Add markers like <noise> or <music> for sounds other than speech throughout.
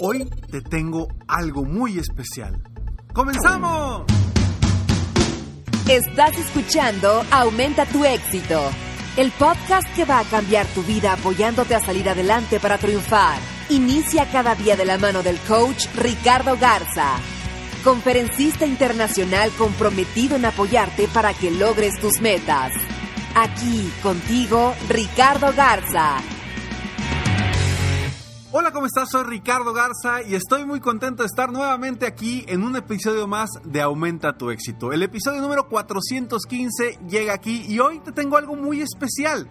Hoy te tengo algo muy especial. ¡Comenzamos! Estás escuchando Aumenta tu éxito, el podcast que va a cambiar tu vida apoyándote a salir adelante para triunfar. Inicia cada día de la mano del coach Ricardo Garza, conferencista internacional comprometido en apoyarte para que logres tus metas. Aquí contigo, Ricardo Garza. Hola, ¿cómo estás? Soy Ricardo Garza y estoy muy contento de estar nuevamente aquí en un episodio más de Aumenta tu éxito. El episodio número 415 llega aquí y hoy te tengo algo muy especial.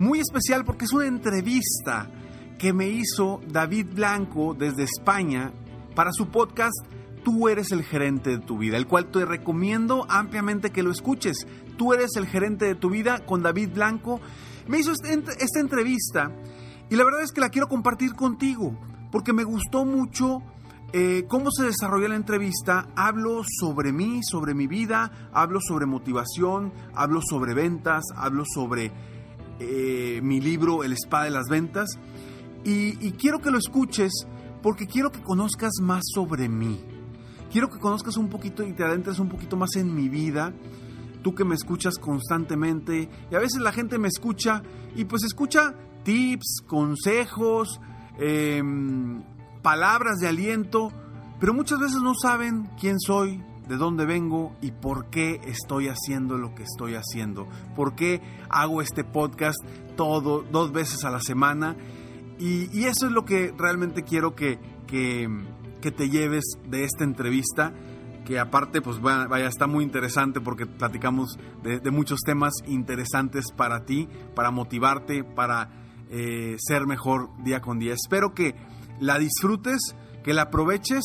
Muy especial porque es una entrevista que me hizo David Blanco desde España para su podcast Tú eres el gerente de tu vida, el cual te recomiendo ampliamente que lo escuches. Tú eres el gerente de tu vida con David Blanco. Me hizo este esta entrevista y la verdad es que la quiero compartir contigo, porque me gustó mucho eh, cómo se desarrolló la entrevista. Hablo sobre mí, sobre mi vida, hablo sobre motivación, hablo sobre ventas, hablo sobre eh, mi libro El Spa de las Ventas. Y quiero que lo escuches porque quiero que conozcas más sobre mí. Quiero que conozcas un poquito y te adentres un poquito más en mi vida tú que me escuchas constantemente y a veces la gente me escucha y pues escucha tips, consejos, em, palabras de aliento, pero muchas veces no saben quién soy, de dónde vengo y por qué estoy haciendo lo que estoy haciendo, por qué hago este podcast todo, dos veces a la semana. Y, eso es lo que realmente quiero que, que, te lleves de esta entrevista que aparte, pues vaya, está muy interesante porque platicamos de, de, muchos temas interesantes para ti, para motivarte, para eh, ser mejor día con día. Espero que la disfrutes, que la aproveches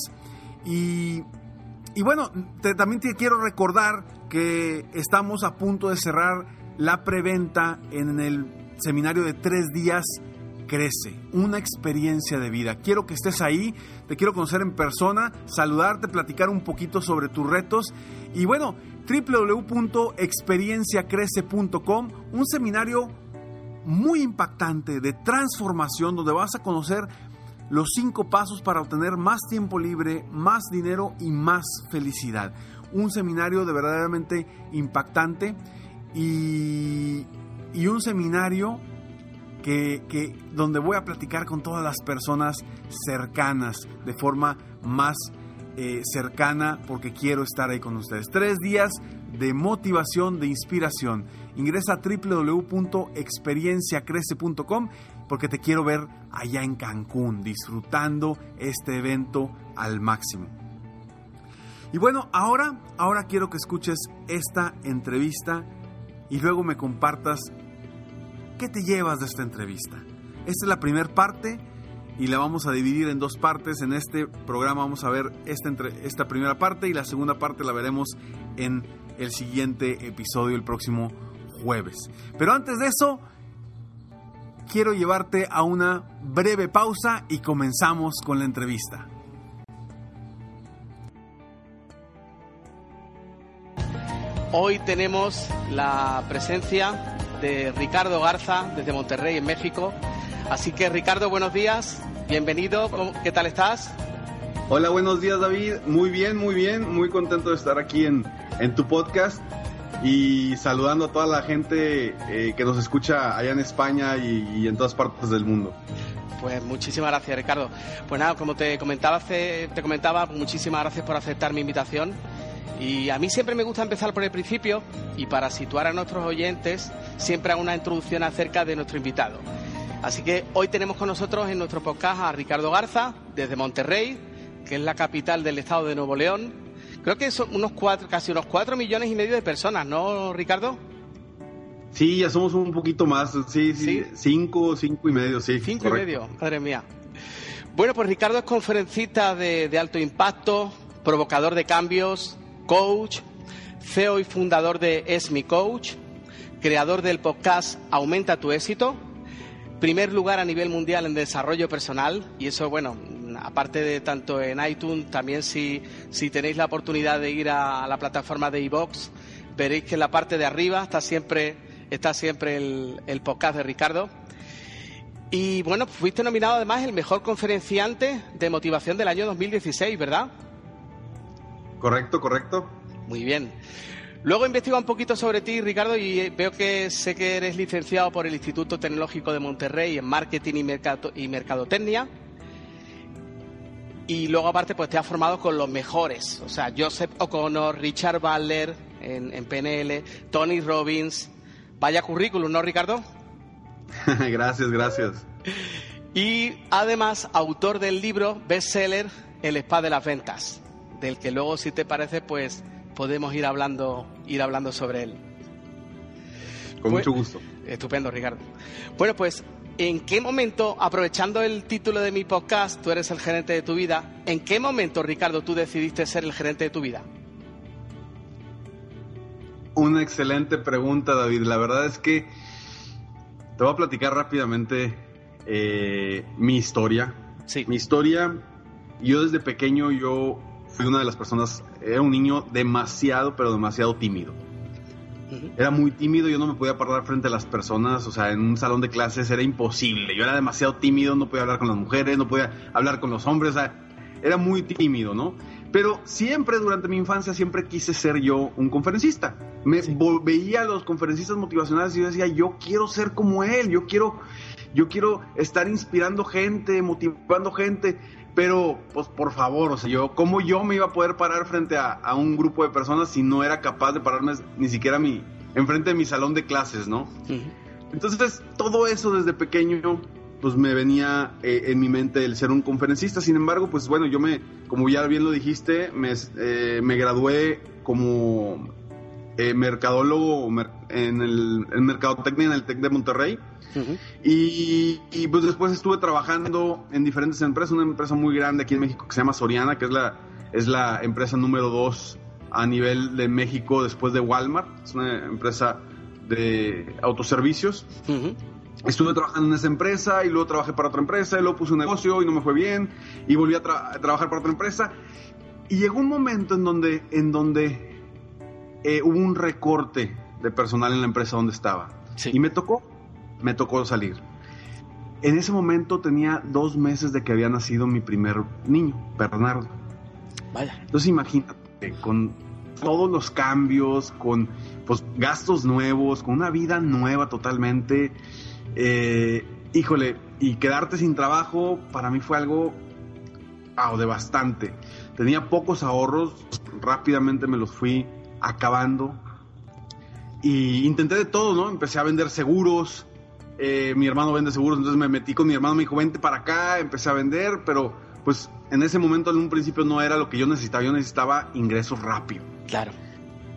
y, y bueno, también te quiero recordar que estamos a punto de cerrar la preventa en el seminario de tres días crece, una experiencia de vida. Quiero que estés ahí, te quiero conocer en persona, saludarte, platicar un poquito sobre tus retos y bueno, www.experienciacrece.com, un seminario muy impactante de transformación donde vas a conocer los cinco pasos para obtener más tiempo libre, más dinero y más felicidad. Un seminario de verdaderamente impactante y, y un seminario que, que, donde voy a platicar con todas las personas cercanas de forma más eh, cercana porque quiero estar ahí con ustedes. Tres días de motivación, de inspiración. Ingresa a www.experienciacrece.com porque te quiero ver allá en Cancún disfrutando este evento al máximo. Y bueno, ahora, ahora quiero que escuches esta entrevista y luego me compartas qué te llevas de esta entrevista. Esta es la primera parte y la vamos a dividir en dos partes. En este programa vamos a ver esta, entre, esta primera parte y la segunda parte la veremos en el siguiente episodio el próximo jueves. Pero antes de eso, quiero llevarte a una breve pausa y comenzamos con la entrevista. Hoy tenemos la presencia de Ricardo Garza desde Monterrey, en México. Así que Ricardo, buenos días, bienvenido, ¿qué tal estás? Hola, buenos días David, muy bien, muy bien, muy contento de estar aquí en, en tu podcast y saludando a toda la gente eh, que nos escucha allá en España y, en todas partes del mundo. Pues muchísimas gracias, Ricardo. Pues nada, como te comentaba, te comentaba, muchísimas gracias por aceptar mi invitación. Y a mí siempre me gusta empezar por el principio y para situar a nuestros oyentes siempre hago una introducción acerca de nuestro invitado. Así que hoy tenemos con nosotros en nuestro podcast a Ricardo Garza desde Monterrey, que es la capital del estado de Nuevo León. Creo que son unos cuatro, casi unos cuatro millones y medio de personas, ¿no, Ricardo? Sí, ya somos un poquito más, sí, sí, cinco, cinco y medio, sí. Cinco y medio, madre mía. Bueno, pues Ricardo es conferencista de, de alto impacto, provocador de cambios, coach, CEO y fundador de Es Mi Coach, creador del podcast Aumenta tu éxito, primer lugar a nivel mundial en desarrollo personal y eso, bueno, aparte de tanto en iTunes, también si, si tenéis la oportunidad de ir a la plataforma de iVox, veréis que en la parte de arriba está siempre, está siempre el, el podcast de Ricardo. Y bueno, fuiste nominado además el mejor conferenciante de motivación del año 2016, ¿verdad? Correcto, correcto. Muy bien. Luego investigo un poquito sobre ti, Ricardo, y veo que sé que eres licenciado por el Instituto Tecnológico de Monterrey en Marketing y, Mercado, y Mercadotecnia. Y luego, aparte, pues te has formado con los mejores. O sea, Joseph O'Connor, Richard Butler en, en PNL, Tony Robbins. Vaya currículum, ¿no, Ricardo? <laughs> gracias, gracias. Y además, autor del libro bestseller El Spa de las Ventas del que luego, si te parece, pues podemos ir hablando, ir hablando sobre él. Con mucho gusto. Estupendo, Ricardo. Bueno, pues, ¿en qué momento, aprovechando el título de mi podcast, tú eres el gerente de tu vida, ¿en qué momento, Ricardo, tú decidiste ser el gerente de tu vida? Una excelente pregunta, David. La verdad es que te voy a platicar rápidamente eh, mi historia. Sí. Mi historia, yo desde pequeño, yo fui una de las personas, era un niño demasiado, pero demasiado tímido. Era muy tímido, yo no me podía parar frente a las personas, o sea, en un salón de clases era imposible. Yo era demasiado tímido, no podía hablar con las mujeres, no podía hablar con los hombres, o sea, era muy tímido, ¿no? Pero siempre durante mi infancia siempre quise ser yo un conferencista. Me veía a los conferencistas motivacionales y yo decía, yo quiero ser como él, yo quiero yo quiero estar inspirando gente, motivando gente. Pero, pues por favor, o sea, yo, ¿cómo yo me iba a poder parar frente a, un grupo de personas si no era capaz de pararme ni siquiera mi, enfrente de mi salón de clases, ¿no? Entonces, todo eso desde pequeño, pues me venía eh, en mi mente el ser un conferencista. Sin embargo, pues bueno, yo me, como ya bien lo dijiste, me, eh, me gradué como eh, mercadólogo en el en Mercadotecnia en el TEC de Monterrey. Y, pues después estuve trabajando en diferentes empresas, una empresa muy grande aquí en México que se llama Soriana, que es la, es la empresa número dos a nivel de México después de Walmart, es una empresa de autoservicios. Estuve trabajando en esa empresa y luego trabajé para otra empresa y luego puse un negocio y no me fue bien y volví a, trabajar para otra empresa. Y llegó un momento en donde, en donde eh, hubo un recorte de personal en la empresa donde estaba. Y me tocó, me tocó salir. En ese momento tenía dos meses de que había nacido mi primer niño, Bernardo. Vaya. Entonces imagínate, con todos los cambios, con pues, gastos nuevos, con una vida nueva totalmente. Eh, híjole, y quedarte sin trabajo para mí fue algo oh, de bastante. Tenía pocos ahorros, rápidamente me los fui acabando. Y intenté de todo, ¿no? Empecé a vender seguros. Eh, mi hermano vende seguros, entonces me metí con mi hermano, me dijo, vente para acá, empecé a vender, pero pues en ese momento en un principio no era lo que yo necesitaba, yo necesitaba ingresos rápido. Claro.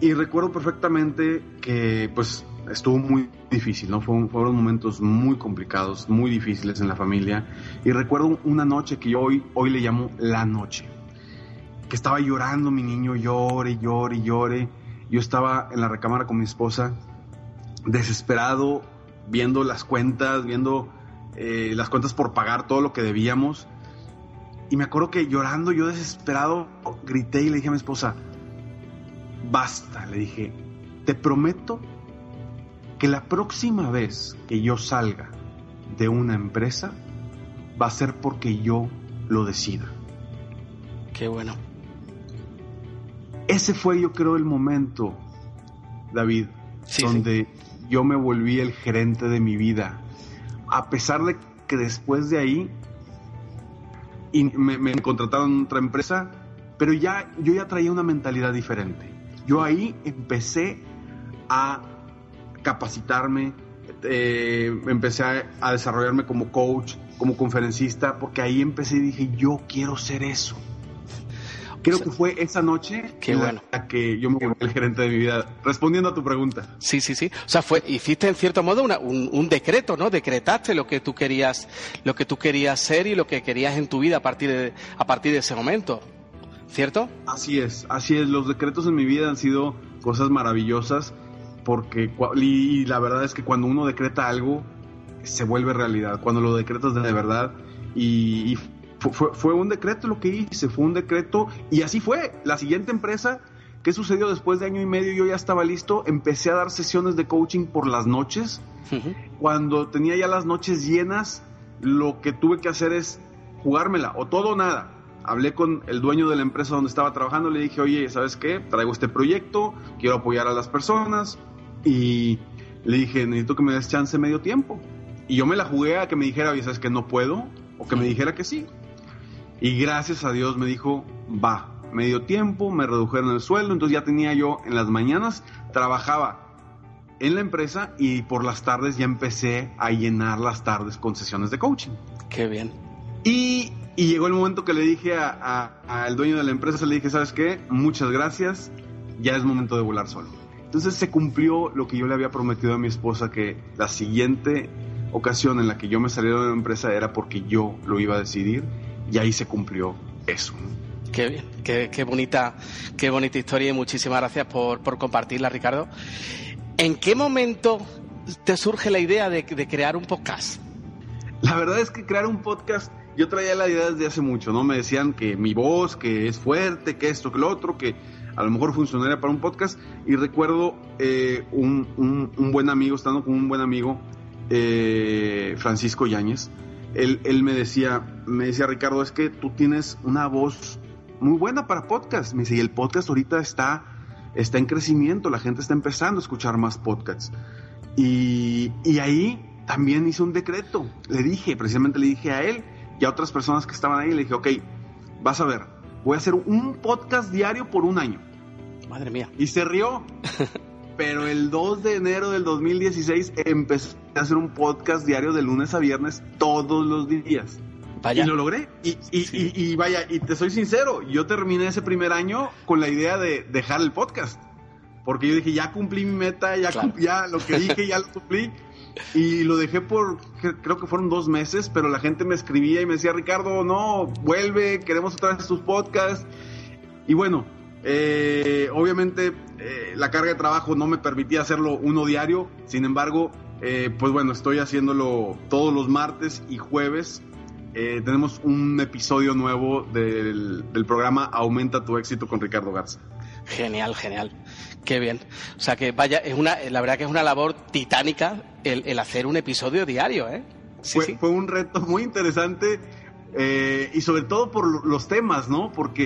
Y recuerdo perfectamente que pues estuvo muy difícil, ¿no? Fueron, fueron, momentos muy complicados, muy difíciles en la familia. Y recuerdo una noche que yo hoy, hoy le llamo la noche que estaba llorando mi niño, llore, llore, llore. Yo estaba en la recámara con mi esposa, desesperado, viendo las cuentas, viendo eh, las cuentas por pagar todo lo que debíamos. Y me acuerdo que llorando, yo desesperado, grité y le dije a mi esposa, basta, le dije, te prometo que la próxima vez que yo salga de una empresa va a ser porque yo lo decida. Qué bueno. Ese fue, yo creo, el momento, David, donde yo me volví el gerente de mi vida. A pesar de que después de ahí me, contrataron en otra empresa, pero ya yo ya traía una mentalidad diferente. Yo ahí empecé a capacitarme, eh, empecé a, desarrollarme como coach, como conferencista, porque ahí empecé y dije, yo quiero ser eso. Creo que fue esa noche Qué bueno. la que yo me volví el gerente de mi vida. Respondiendo a tu pregunta. Sí, sí, sí. O sea, fue, hiciste en cierto modo una- un, un decreto, ¿no? Decretaste lo que tú querías, lo que tú querías ser y lo que querías en tu vida a partir de, a partir de ese momento. ¿Cierto? Así es, así es. Los decretos en mi vida han sido cosas maravillosas porque y, la verdad es que cuando uno decreta algo se vuelve realidad. Cuando lo decretas de verdad y, fue, fue un decreto lo que hice, fue un decreto y así fue. La siguiente empresa, ¿qué sucedió después de año y medio? Yo ya estaba listo, empecé a dar sesiones de coaching por las noches. Cuando tenía ya las noches llenas, lo que tuve que hacer es jugármela, o todo o nada. Hablé con el dueño de la empresa donde estaba trabajando, le dije, oye, ¿sabes qué? Traigo este proyecto, quiero apoyar a las personas, y le dije, necesito que me des chance medio tiempo. Y yo me la jugué a que me dijera, oye, ¿sabes qué? No puedo, o que me dijera que sí. Y gracias a Dios me dijo, va, medio tiempo, me redujeron el sueldo, entonces ya tenía yo en las mañanas, trabajaba en la empresa y por las tardes ya empecé a llenar las tardes con sesiones de coaching. Qué bien. Y, y llegó el momento que le dije a- a- al dueño de la empresa, le dije, ¿sabes qué? Muchas gracias, ya es momento de volar solo. Entonces se cumplió lo que yo le había prometido a mi esposa, que la siguiente ocasión en la que yo me saliera de la empresa era porque yo lo iba a decidir y ahí se cumplió eso. Qué qué, qué bonita, qué bonita historia y muchísimas gracias por, por compartirla, Ricardo. ¿En qué momento te surge la idea de, de crear un podcast? La verdad es que crear un podcast, yo traía la idea desde hace mucho, ¿no? Me decían que mi voz, que es fuerte, que esto, que lo otro, que a lo mejor funcionaría para un podcast. Y recuerdo eh, un, un- un buen amigo, estando con un buen amigo, eh, Francisco Yáñez, él, él me decía, me decía, Ricardo, es que tú tienes una voz muy buena para podcast. Me dice, y el podcast ahorita está, está en crecimiento, la gente está empezando a escuchar más podcasts. Y, y ahí también hice un decreto. Le dije, precisamente le dije a él y a otras personas que estaban ahí, le dije, ok, vas a ver, voy a hacer un podcast diario por un año. Madre mía. Y se rió. <laughs> Pero el 2 de enero del 2016 empecé a hacer un podcast diario de lunes a viernes todos los días. Vaya. Y lo logré. Y, y- Sí. y- y vaya, y te soy sincero, yo terminé ese primer año con la idea de dejar el podcast. Porque yo dije, ya cumplí mi meta, ya, Claro. ya lo que dije, ya lo cumplí. Y lo dejé por, cre- creo que fueron dos meses, pero la gente me escribía y me decía, Ricardo, no, vuelve, queremos otra vez tus podcasts. Y bueno, eh, obviamente eh, la carga de trabajo no me permitía hacerlo uno diario, sin embargo, eh, pues bueno, estoy haciéndolo todos los martes y jueves. Eh, tenemos un episodio nuevo del, del programa Aumenta tu éxito con Ricardo Garza. Genial, genial. Qué bien. O sea que vaya, es una, la verdad que es una labor titánica el, el hacer un episodio diario, ¿eh? Sí, fue, sí. fue un reto muy interesante eh, y sobre todo por lo- los temas, ¿no? Porque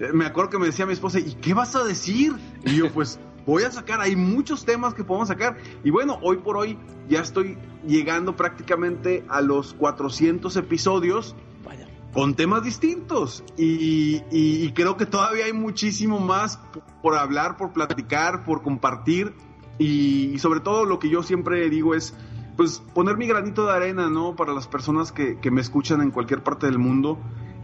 eh, me acuerdo que me decía mi esposa, ¿y qué vas a decir? Y yo, pues voy a sacar, hay muchos temas que podemos sacar. Y bueno, hoy por hoy ya estoy llegando prácticamente a los 400 episodios Vaya. con temas distintos. Y, y- y creo que todavía hay muchísimo más por hablar, por platicar, por compartir. Y, y sobre todo lo que yo siempre digo es, pues, poner mi granito de arena, ¿no? Para las personas que, que me escuchan en cualquier parte del mundo.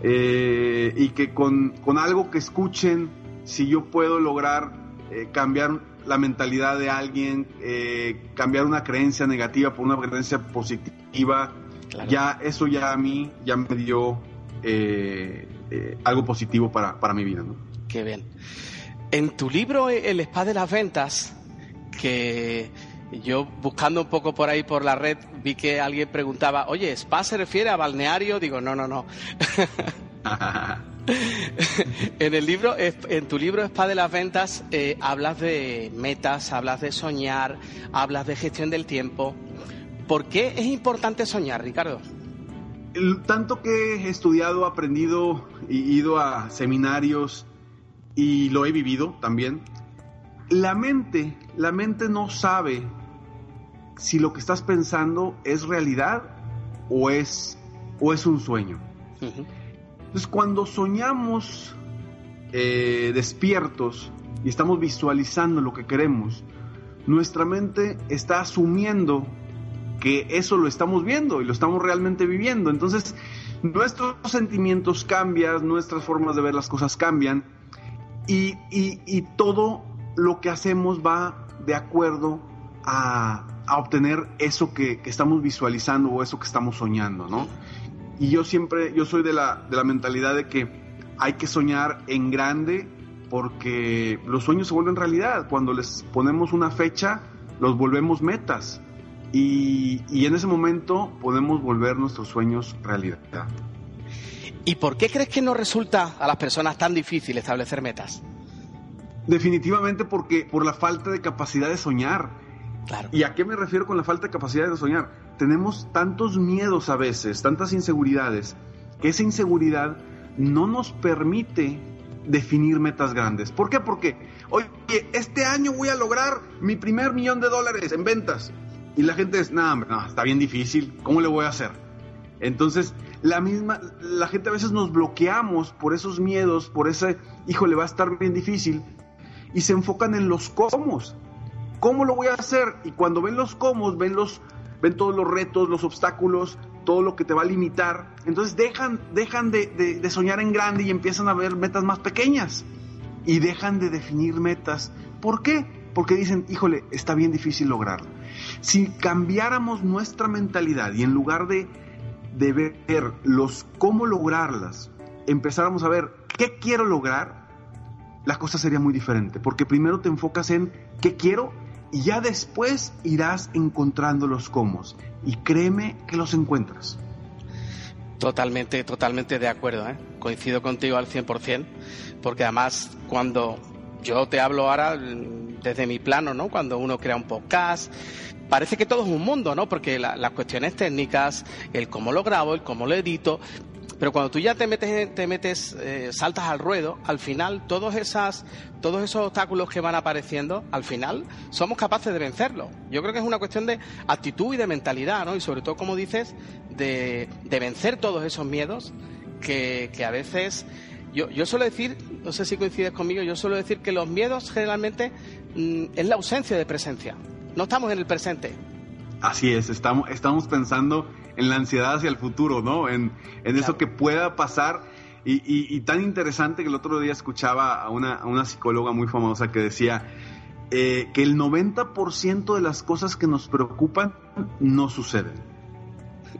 eh, y que con, con algo que escuchen, si yo puedo lograr eh, cambiar la mentalidad de alguien, eh, cambiar una creencia negativa por una creencia positiva, Claro. ya eso ya a mí ya me dio eh, eh, algo positivo para, para mi vida. ¿no? Qué bien. En tu libro El Spa de las Ventas, que yo buscando un poco por ahí por la red vi que alguien preguntaba, oye, ¿spa se refiere a balneario? Digo, no, no, no. <laughs> <laughs> en el libro, en tu libro Spa de las Ventas, eh, hablas de metas, hablas de soñar, hablas de gestión del tiempo. ¿Por qué es importante soñar, Ricardo? El- tanto que he estudiado, aprendido y ido a seminarios y lo he vivido también, la mente, la mente no sabe si lo que estás pensando es realidad o es, o es un sueño. Ujú. Entonces, cuando soñamos eh, despiertos y estamos visualizando lo que queremos, nuestra mente está asumiendo que eso lo estamos viendo y lo estamos realmente viviendo. Entonces, nuestros sentimientos cambian, nuestras formas de ver las cosas cambian y, todo lo que hacemos va de acuerdo a, obtener eso que, estamos visualizando o eso que estamos soñando, ¿no? Y yo siempre, yo soy de la, de la mentalidad de que hay que soñar en grande porque los sueños se vuelven realidad. Cuando les ponemos una fecha, los volvemos metas. Y, y, en ese momento podemos volver nuestros sueños realidad. ¿Y por qué crees que no resulta a las personas tan difícil establecer metas? Definitivamente porque por la falta de capacidad de soñar. Claro. ¿Y a qué me refiero con la falta de capacidad de soñar? Tenemos tantos miedos a veces, tantas inseguridades, que esa inseguridad no nos permite definir metas grandes. ¿Por qué? Porque, oye, este año voy a lograr mi primer millón de dólares en ventas. Y la gente es, nada, no, está bien difícil, ¿cómo le voy a hacer? Entonces, la misma, la gente a veces nos bloqueamos por esos miedos, por ese, híjole, va a estar bien difícil, y se enfocan en los cómo. ¿Cómo lo voy a hacer? Y cuando ven los cómo, ven los, ven todos los retos, los obstáculos, todo lo que te va a limitar. Entonces dejan, de, soñar en grande y empiezan a ver metas más pequeñas. Y dejan de definir metas. ¿Por qué? Porque dicen, híjole, está bien difícil lograrlo. Si cambiáramos nuestra mentalidad y en lugar de, de ver los cómo lograrlas, empezáramos a ver qué quiero lograr, la cosa sería muy diferente. Porque primero te enfocas en qué quiero y ya después irás encontrando los cómo. Y créeme que los encuentras. Totalmente, totalmente de acuerdo. ¿eh? Coincido contigo al 100%, porque además cuando yo te hablo ahora mm, desde mi plano, ¿no? Cuando uno crea un podcast, parece que todo es un mundo, ¿no? Porque las cuestiones técnicas, el cómo lo grabo, el cómo lo edito, pero cuando tú ya te metes, te metes, eh, saltas al ruedo, al final todos esas, todos esos obstáculos que van apareciendo, al final somos capaces de vencerlos. Yo creo que es una cuestión de actitud y de mentalidad, ¿no? Y sobre todo, como dices, de, vencer todos esos miedos que, a veces yo, yo, suelo decir, no sé si coincides conmigo, yo suelo decir que los miedos generalmente mm, es la ausencia de presencia. No estamos en el presente. Así es, estamos, estamos pensando en la ansiedad hacia el futuro, ¿no? En, eso que pueda pasar. Y, tan interesante que el otro día escuchaba a una, psicóloga muy famosa que decía eh, que el 90% de las cosas que nos preocupan no suceden.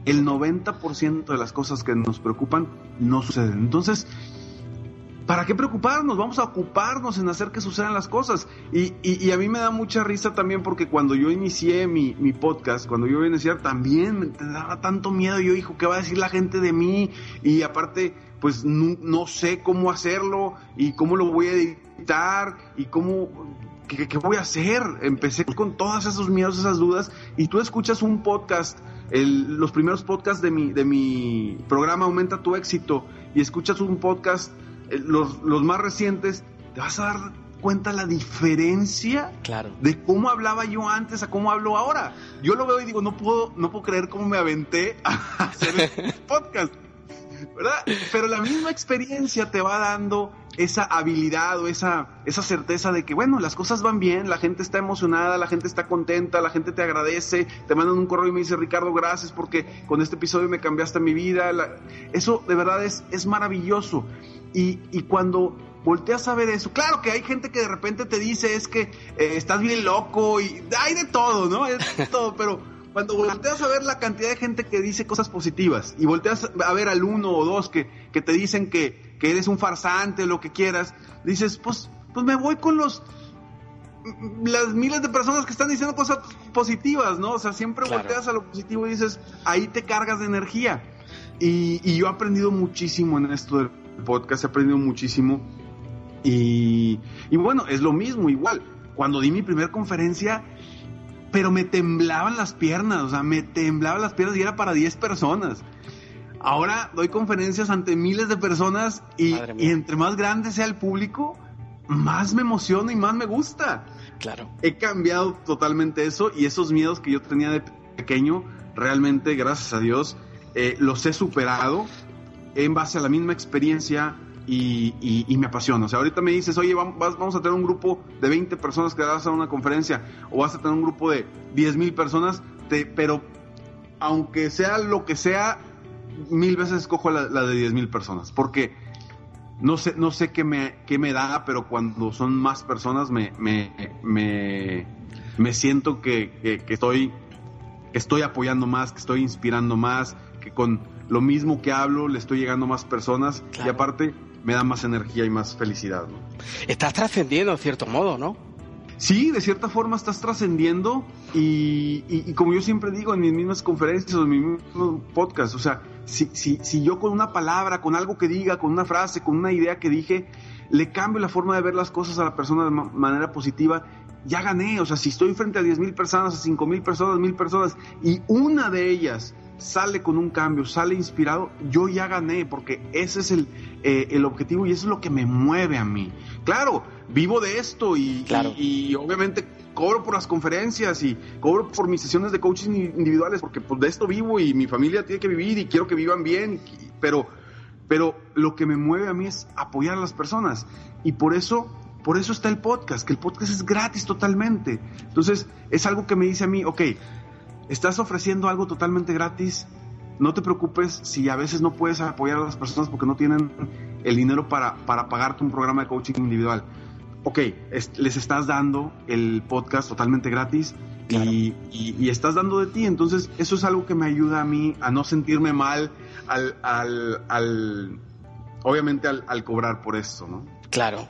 El 90% de las cosas que nos preocupan no suceden. Entonces, ¿para qué preocuparnos? Vamos a ocuparnos en hacer que sucedan las cosas. Y, a mí me da mucha risa también porque cuando yo inicié mi, podcast, cuando yo iba a iniciar, también me daba tanto miedo. Yo, hijo, ¿qué va a decir la gente de mí? Y aparte, pues no, sé cómo hacerlo y cómo lo voy a editar y cómo... ¿Qué, voy a hacer? Empecé con todos esos miedos, esas dudas, y tú escuchas un podcast, los primeros podcasts de mi, de mi programa Aumenta tu éxito, y escuchas un podcast los, los más recientes, te vas a dar cuenta la diferencia claro. de cómo hablaba yo antes a cómo hablo ahora. Yo lo veo y digo, no puedo, no puedo creer cómo me aventé a hacer el <laughs> podcast. ¿Verdad? Pero la misma experiencia te va dando esa habilidad o esa, esa certeza de que, bueno, las cosas van bien, la gente está emocionada, la gente está contenta, la gente te agradece, te mandan un correo y me dice, Ricardo, gracias porque con este episodio me cambiaste mi vida. eso de verdad es, es maravilloso. Y, y cuando volteas a ver eso, claro que hay gente que de repente te dice es que eh, estás bien loco y hay de todo, ¿no? Hay de <laughs> todo, pero cuando volteas a ver la cantidad de gente que dice cosas positivas y volteas a ver al uno o dos que, que te dicen que, que eres un farsante, lo que quieras, dices, pues, pues me voy con los las miles de personas que están diciendo cosas positivas, ¿no? O sea, siempre volteas a lo positivo y dices, ahí te cargas de energía. Y, y yo he aprendido muchísimo en esto del podcast, he aprendido muchísimo. Y, y bueno, es lo mismo, igual. Cuando di mi primera conferencia, pero me temblaban las piernas, o sea, me temblaban las piernas y era para 10 personas. Ahora doy conferencias ante miles de personas y, y, entre más grande sea el público, más me emociona y más me gusta. Claro. He cambiado totalmente eso y esos miedos que yo tenía de pequeño, realmente, gracias a Dios, eh, los he superado en base a la misma experiencia y, me apasiona. O sea, ahorita me dices, oye, vamos, vamos a tener un grupo de 20 personas que vas a una conferencia o vas a tener un grupo de 10 mil personas, te, pero aunque sea lo que sea, mil veces escojo la, de 10 mil personas. Porque no sé, no sé qué me, qué me da, pero cuando son más personas me, me, me, siento que, estoy, que estoy apoyando más, que estoy inspirando más, que con lo mismo que hablo le estoy llegando a más personas y aparte me da más energía y más felicidad. Estás trascendiendo en cierto modo, ¿no? Sí, de cierta forma estás trascendiendo y, como yo siempre digo en mis mismas conferencias o en mis mismos podcasts, o sea, si, si, si yo con una palabra, con algo que diga, con una frase, con una idea que dije, le cambio la forma de ver las cosas a la persona de manera positiva, ya gané. O sea, si estoy frente a 10 mil personas, a 5 mil personas, mil personas, y una de ellas sale con un cambio, sale inspirado, yo ya gané, porque ese es el, eh, el objetivo y eso es lo que me mueve a mí. Claro, vivo de esto y, y, obviamente cobro por las conferencias y cobro por mis sesiones de coaching individuales, porque pues, de esto vivo y mi familia tiene que vivir y quiero que vivan bien, pero, pero lo que me mueve a mí es apoyar a las personas y por eso por eso está el podcast, que el podcast es gratis totalmente. Entonces, es algo que me dice a mí, ok, estás ofreciendo algo totalmente gratis, no te preocupes si a veces no puedes apoyar a las personas porque no tienen el dinero para, para pagarte un programa de coaching individual. Ok, les estás dando el podcast totalmente gratis y, y, estás dando de ti. Entonces, eso es algo que me ayuda a mí a no sentirme mal al, al, al obviamente al, al, cobrar por esto, ¿no? Claro,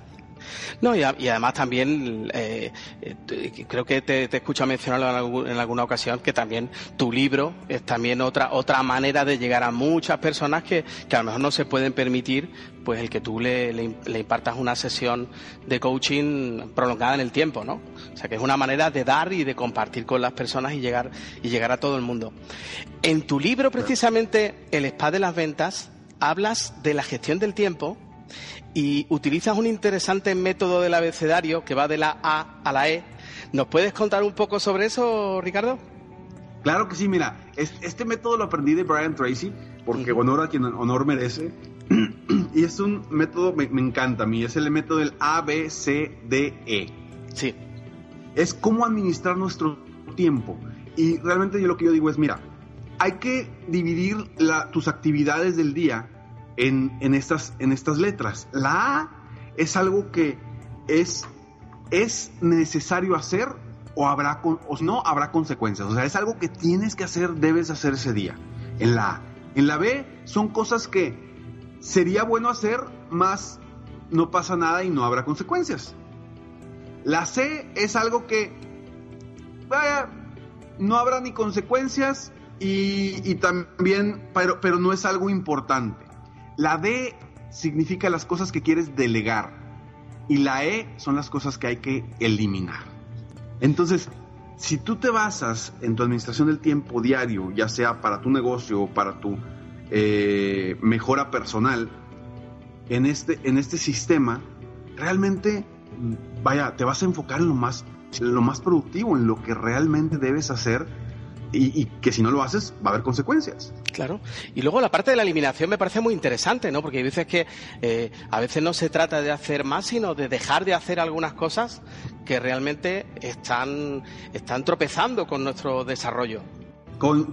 no, y, además también eh, eh, creo que te, te escucho mencionarlo en, alguna ocasión que también tu libro es también otra otra manera de llegar a muchas personas que, a lo mejor no se pueden permitir pues el que tú le, le, impartas una sesión de coaching prolongada en el tiempo, ¿no? O sea que es una manera de dar y de compartir con las personas y llegar y llegar a todo el mundo. En tu libro precisamente El Spa de las Ventas hablas de la gestión del tiempo y utilizas un interesante método del abecedario que va de la A a la E. ¿Nos puedes contar un poco sobre eso, Ricardo? Claro que sí, mira, este método lo aprendí de Brian Tracy, porque honor a quien honor merece. <clears throat> y es un método, me, me, encanta a mí, es el método del A, B, C, D, E. Sí. Es cómo administrar nuestro tiempo. Y realmente yo lo que yo digo es, mira, hay que dividir la, tus actividades del día en, estas, en estas letras. La A es algo que es, es necesario hacer o habrá o no habrá consecuencias. O sea, es algo que tienes que hacer, debes hacer ese día. En la A. En la B son cosas que sería bueno hacer, más no pasa nada y no habrá consecuencias. La C es algo que vaya, no habrá ni consecuencias y, y también, pero, pero no es algo importante. La D significa las cosas que quieres delegar y la E son las cosas que hay que eliminar. Entonces, si tú te basas en tu administración del tiempo diario, ya sea para tu negocio o para tu eh, mejora personal, en este, en este sistema, realmente, vaya, te vas a enfocar en lo más, en lo más productivo, en lo que realmente debes hacer y, que si no lo haces va a haber consecuencias. Claro. Y luego la parte de la eliminación me parece muy interesante, ¿no? Porque dices que eh, a veces no se trata de hacer más, sino de dejar de hacer algunas cosas que realmente están, están tropezando con nuestro desarrollo.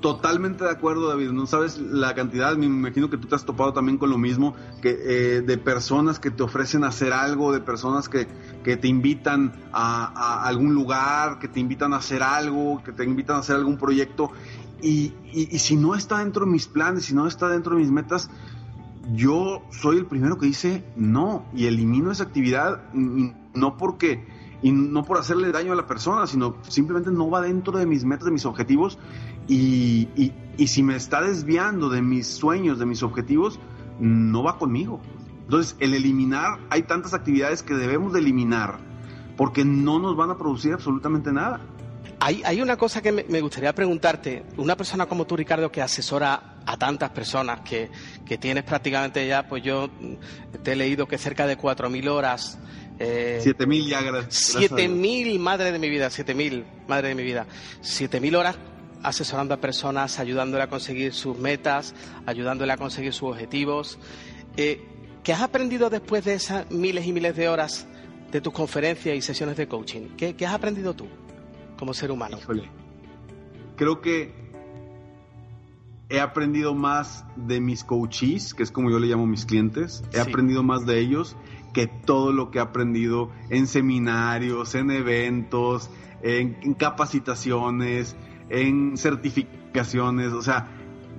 Totalmente de acuerdo, David. No sabes la cantidad, me imagino que tú te has topado también con lo mismo, que eh, de personas que te ofrecen hacer algo, de personas que, que te invitan a, algún lugar, que te invitan a hacer algo, que te invitan a hacer algún proyecto. Y, y, si no está dentro de mis planes, si no está dentro de mis metas, yo soy el primero que dice no y elimino esa actividad, no porque y no por hacerle daño a la persona, sino simplemente no va dentro de mis metas, de mis objetivos y, y, si me está desviando de mis sueños, de mis objetivos, no va conmigo. Entonces, el eliminar, hay tantas actividades que debemos de eliminar porque no nos van a producir absolutamente nada. Hay, hay una cosa que me, gustaría preguntarte. Una persona como tú, Ricardo, que asesora a tantas personas, que, que tienes prácticamente ya, pues yo te he leído que cerca de 4.000 horas eh, siete mil ya, gracias. Siete mil, madre de mi vida, siete mil, madre de mi vida. Siete mil horas asesorando a personas, ayudándole a conseguir sus metas, ayudándole a conseguir sus objetivos. Eh, ¿Qué has aprendido después de esas miles y miles de horas de tus conferencias y sesiones de coaching? ¿Qué, has aprendido tú como ser humano? Creo que he aprendido más de mis coaches, que es como yo le llamo a mis clientes. He aprendido más de ellos que todo lo que he aprendido en seminarios, en eventos, en, capacitaciones, en certificaciones. O sea,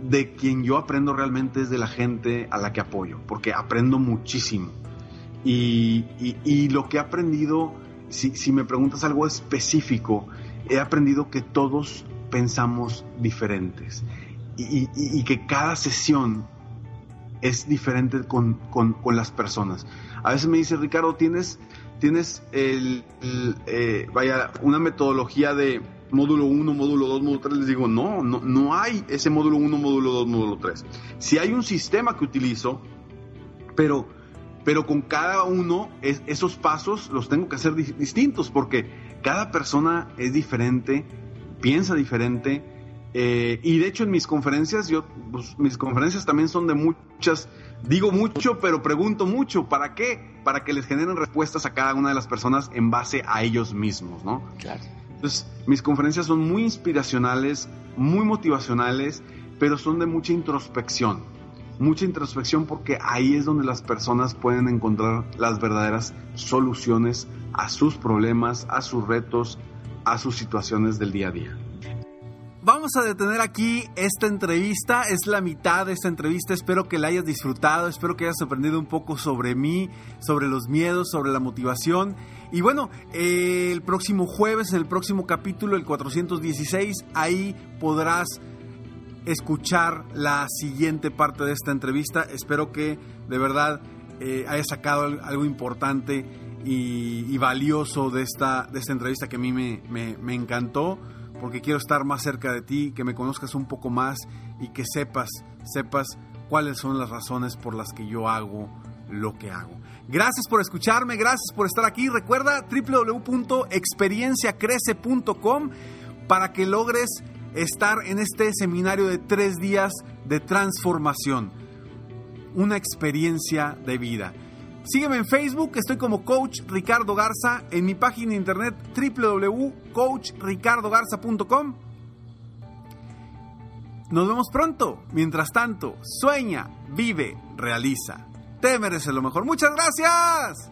de quien yo aprendo realmente es de la gente a la que apoyo, porque aprendo muchísimo. Y, lo que he aprendido, si, me preguntas algo específico, he aprendido que todos pensamos diferentes y, que cada sesión es diferente con, las personas. A veces me dice, Ricardo, tienes, tienes el, eh, vaya, una metodología de módulo 1, módulo 2, módulo 3, les digo, no, no, no hay ese módulo 1, módulo 2, módulo 3. Si hay un sistema que utilizo, pero, pero con cada uno esos pasos los tengo que hacer distintos porque cada persona es diferente, piensa diferente. Eh, y de hecho en mis conferencias, yo, pues, mis conferencias también son de muchas, digo mucho, pero pregunto mucho. ¿Para qué? Para que les generen respuestas a cada una de las personas en base a ellos mismos, ¿no? Claro. Entonces, mis conferencias son muy inspiracionales, muy motivacionales, pero son de mucha introspección. Mucha introspección porque ahí es donde las personas pueden encontrar las verdaderas soluciones a sus problemas, a sus retos, a sus situaciones del día a día. Vamos a detener aquí esta entrevista, es la mitad de esta entrevista, espero que la hayas disfrutado, espero que hayas aprendido un poco sobre mí, sobre los miedos, sobre la motivación. Y bueno, el próximo jueves, el próximo capítulo, el 416, ahí podrás escuchar la siguiente parte de esta entrevista. Espero que de verdad eh, hayas sacado algo importante y, valioso de esta, de esta entrevista que a mí me, me encantó porque quiero estar más cerca de ti, que me conozcas un poco más y que sepas, sepas cuáles son las razones por las que yo hago lo que hago. Gracias por escucharme, gracias por estar aquí. Recuerda www.experienciacrece.com para que logres estar en este seminario de tres días de transformación. Una experiencia de vida. Sígueme en Facebook, estoy como Coach Ricardo Garza, en mi página de internet www.coachricardogarza.com. Nos vemos pronto. Mientras tanto, sueña, vive, realiza. Te mereces lo mejor. Muchas gracias.